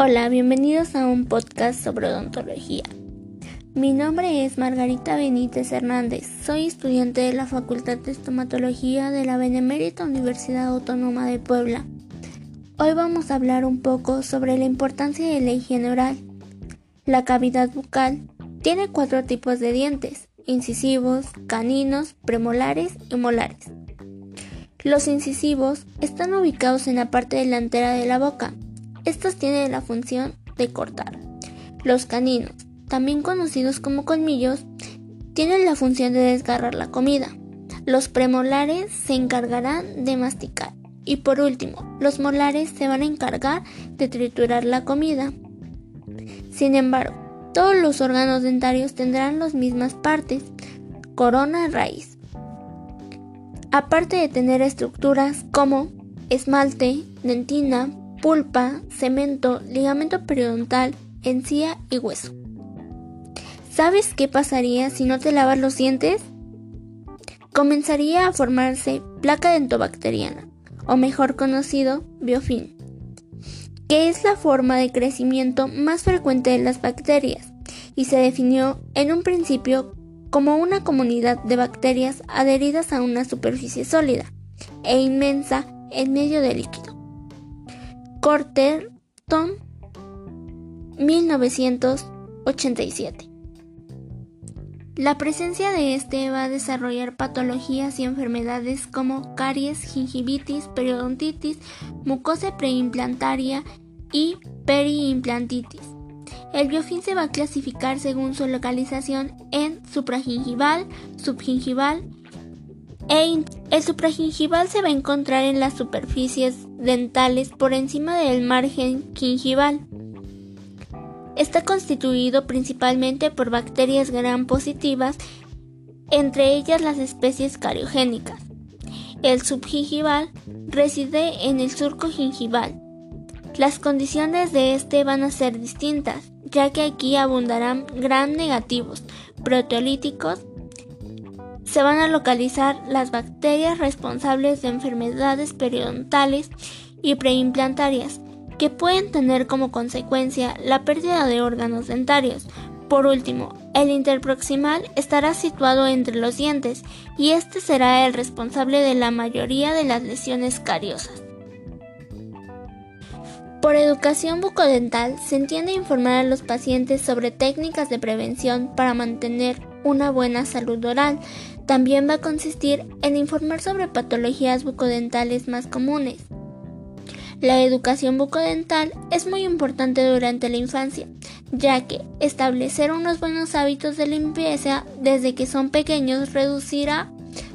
Hola, bienvenidos a un podcast sobre odontología. Mi nombre es Margarita Benítez Hernández. Soy estudiante de la Facultad de Estomatología de la Benemérita Universidad Autónoma de Puebla. Hoy vamos a hablar un poco sobre la importancia de la higiene oral. La cavidad bucal tiene cuatro tipos de dientes, incisivos, caninos, premolares y molares. Los incisivos están ubicados en la parte delantera de la boca estos tienen la función de cortar. Los caninos, también conocidos como colmillos, tienen la función de desgarrar la comida. Los premolares se encargarán de masticar. Y por último, los molares se van a encargar de triturar la comida. Sin embargo, todos los órganos dentarios tendrán las mismas partes, corona, raíz. Aparte de tener estructuras como esmalte, dentina, pulpa, cemento, ligamento periodontal, encía y hueso. ¿Sabes qué pasaría si no te lavas los dientes? Comenzaría a formarse placa dentobacteriana, o mejor conocido, biofilm, que es la forma de crecimiento más frecuente de las bacterias y se definió en un principio como una comunidad de bacterias adheridas a una superficie sólida e inmensa en medio del líquido. Corterton 1987. La presencia de este va a desarrollar patologías y enfermedades como caries, gingivitis, periodontitis, mucosa preimplantaria y periimplantitis. El biofilm se va a clasificar según su localización en supragingival, subgingival e el supragingival se va a encontrar en las superficies dentales por encima del margen gingival. Está constituido principalmente por bacterias gram positivas, entre ellas las especies cariogénicas. El subgingival reside en el surco gingival. Las condiciones de este van a ser distintas, ya que aquí abundarán gram negativos, proteolíticos se van a localizar las bacterias responsables de enfermedades periodontales y preimplantarias, que pueden tener como consecuencia la pérdida de órganos dentarios. Por último, el interproximal estará situado entre los dientes y este será el responsable de la mayoría de las lesiones cariosas. Por educación bucodental se entiende informar a los pacientes sobre técnicas de prevención para mantener una buena salud oral. También va a consistir en informar sobre patologías bucodentales más comunes. La educación bucodental es muy importante durante la infancia, ya que establecer unos buenos hábitos de limpieza desde que son pequeños reducirá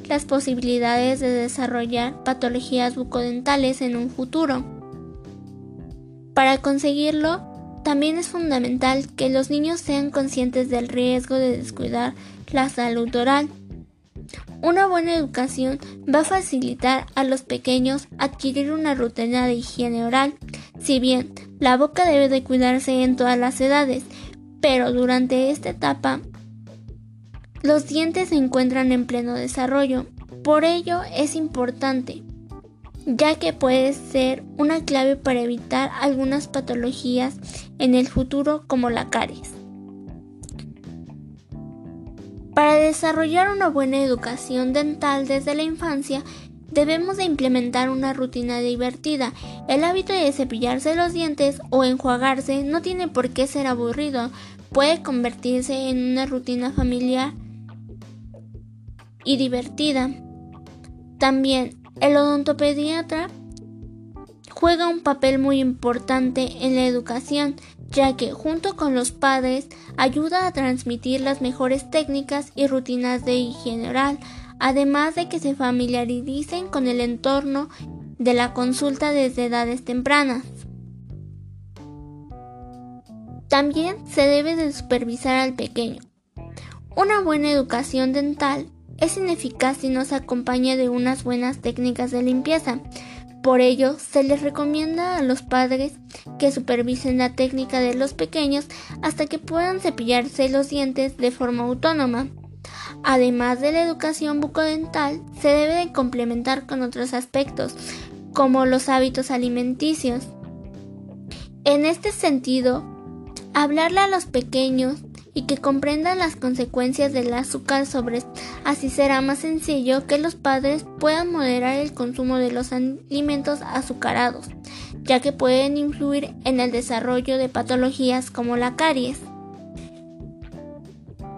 las posibilidades de desarrollar patologías bucodentales en un futuro. Para conseguirlo, también es fundamental que los niños sean conscientes del riesgo de descuidar la salud oral. Una buena educación va a facilitar a los pequeños adquirir una rutina de higiene oral. Si bien la boca debe de cuidarse en todas las edades, pero durante esta etapa los dientes se encuentran en pleno desarrollo. Por ello es importante, ya que puede ser una clave para evitar algunas patologías en el futuro como la caries. Para desarrollar una buena educación dental desde la infancia, debemos de implementar una rutina divertida. El hábito de cepillarse los dientes o enjuagarse no tiene por qué ser aburrido, puede convertirse en una rutina familiar y divertida. También el odontopediatra juega un papel muy importante en la educación, ya que junto con los padres ayuda a transmitir las mejores técnicas y rutinas de higiene oral, además de que se familiaricen con el entorno de la consulta desde edades tempranas. También se debe de supervisar al pequeño. Una buena educación dental es ineficaz si no se acompaña de unas buenas técnicas de limpieza, por ello, se les recomienda a los padres que supervisen la técnica de los pequeños hasta que puedan cepillarse los dientes de forma autónoma. Además de la educación bucodental, se debe de complementar con otros aspectos, como los hábitos alimenticios. En este sentido, hablarle a los pequeños y que comprendan las consecuencias del azúcar sobre así será más sencillo que los padres puedan moderar el consumo de los alimentos azucarados, ya que pueden influir en el desarrollo de patologías como la caries.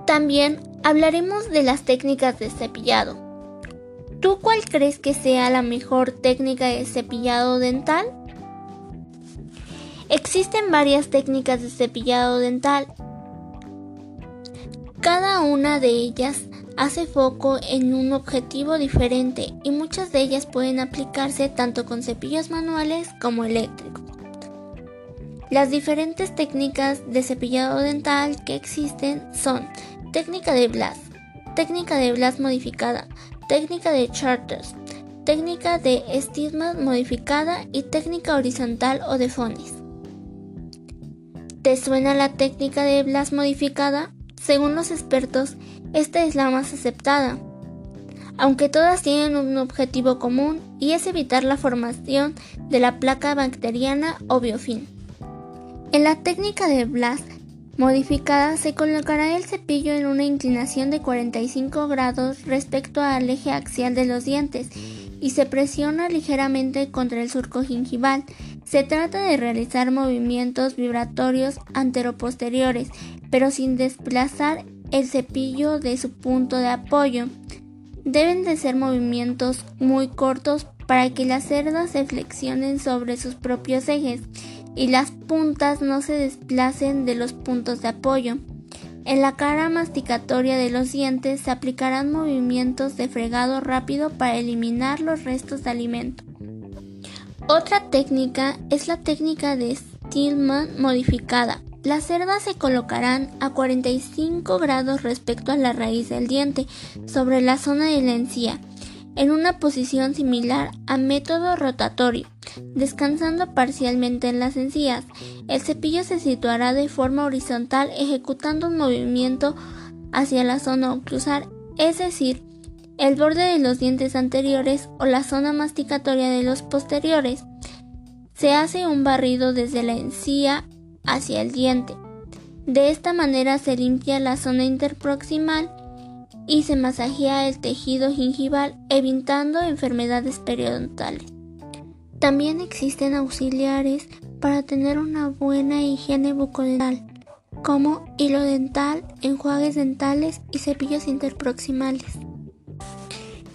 También hablaremos de las técnicas de cepillado. ¿Tú cuál crees que sea la mejor técnica de cepillado dental? Existen varias técnicas de cepillado dental. Cada una de ellas hace foco en un objetivo diferente y muchas de ellas pueden aplicarse tanto con cepillos manuales como eléctricos. Las diferentes técnicas de cepillado dental que existen son técnica de Blas, técnica de Blas modificada, técnica de Charters, técnica de estigma modificada y técnica horizontal o de Fonis. ¿Te suena la técnica de Blas modificada? Según los expertos, esta es la más aceptada, aunque todas tienen un objetivo común y es evitar la formación de la placa bacteriana o biofilm. En la técnica de Blas modificada se colocará el cepillo en una inclinación de 45 grados respecto al eje axial de los dientes y se presiona ligeramente contra el surco gingival. Se trata de realizar movimientos vibratorios anteroposteriores, pero sin desplazar el cepillo de su punto de apoyo. Deben de ser movimientos muy cortos para que las cerdas se flexionen sobre sus propios ejes y las puntas no se desplacen de los puntos de apoyo. En la cara masticatoria de los dientes se aplicarán movimientos de fregado rápido para eliminar los restos de alimento. Otra técnica es la técnica de Stillman modificada. Las cerdas se colocarán a 45 grados respecto a la raíz del diente sobre la zona de la encía en una posición similar a método rotatorio, descansando parcialmente en las encías. El cepillo se situará de forma horizontal ejecutando un movimiento hacia la zona oclusal, es decir, el borde de los dientes anteriores o la zona masticatoria de los posteriores. Se hace un barrido desde la encía hacia el diente. De esta manera se limpia la zona interproximal y se masajea el tejido gingival evitando enfermedades periodontales. También existen auxiliares para tener una buena higiene bucodental, como hilo dental, enjuagues dentales y cepillos interproximales.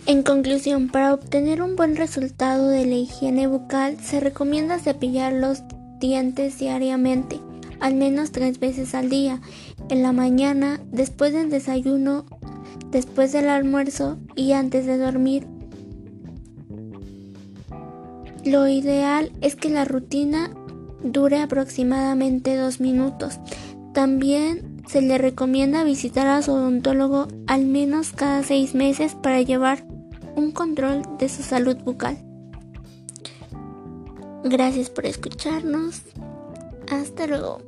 En conclusión, para obtener un buen resultado de la higiene bucal se recomienda cepillar los dientes diariamente, al menos tres veces al día, en la mañana, después del desayuno después del almuerzo y antes de dormir. Lo ideal es que la rutina dure aproximadamente dos minutos. También se le recomienda visitar a su odontólogo al menos cada seis meses para llevar un control de su salud bucal. Gracias por escucharnos. Hasta luego.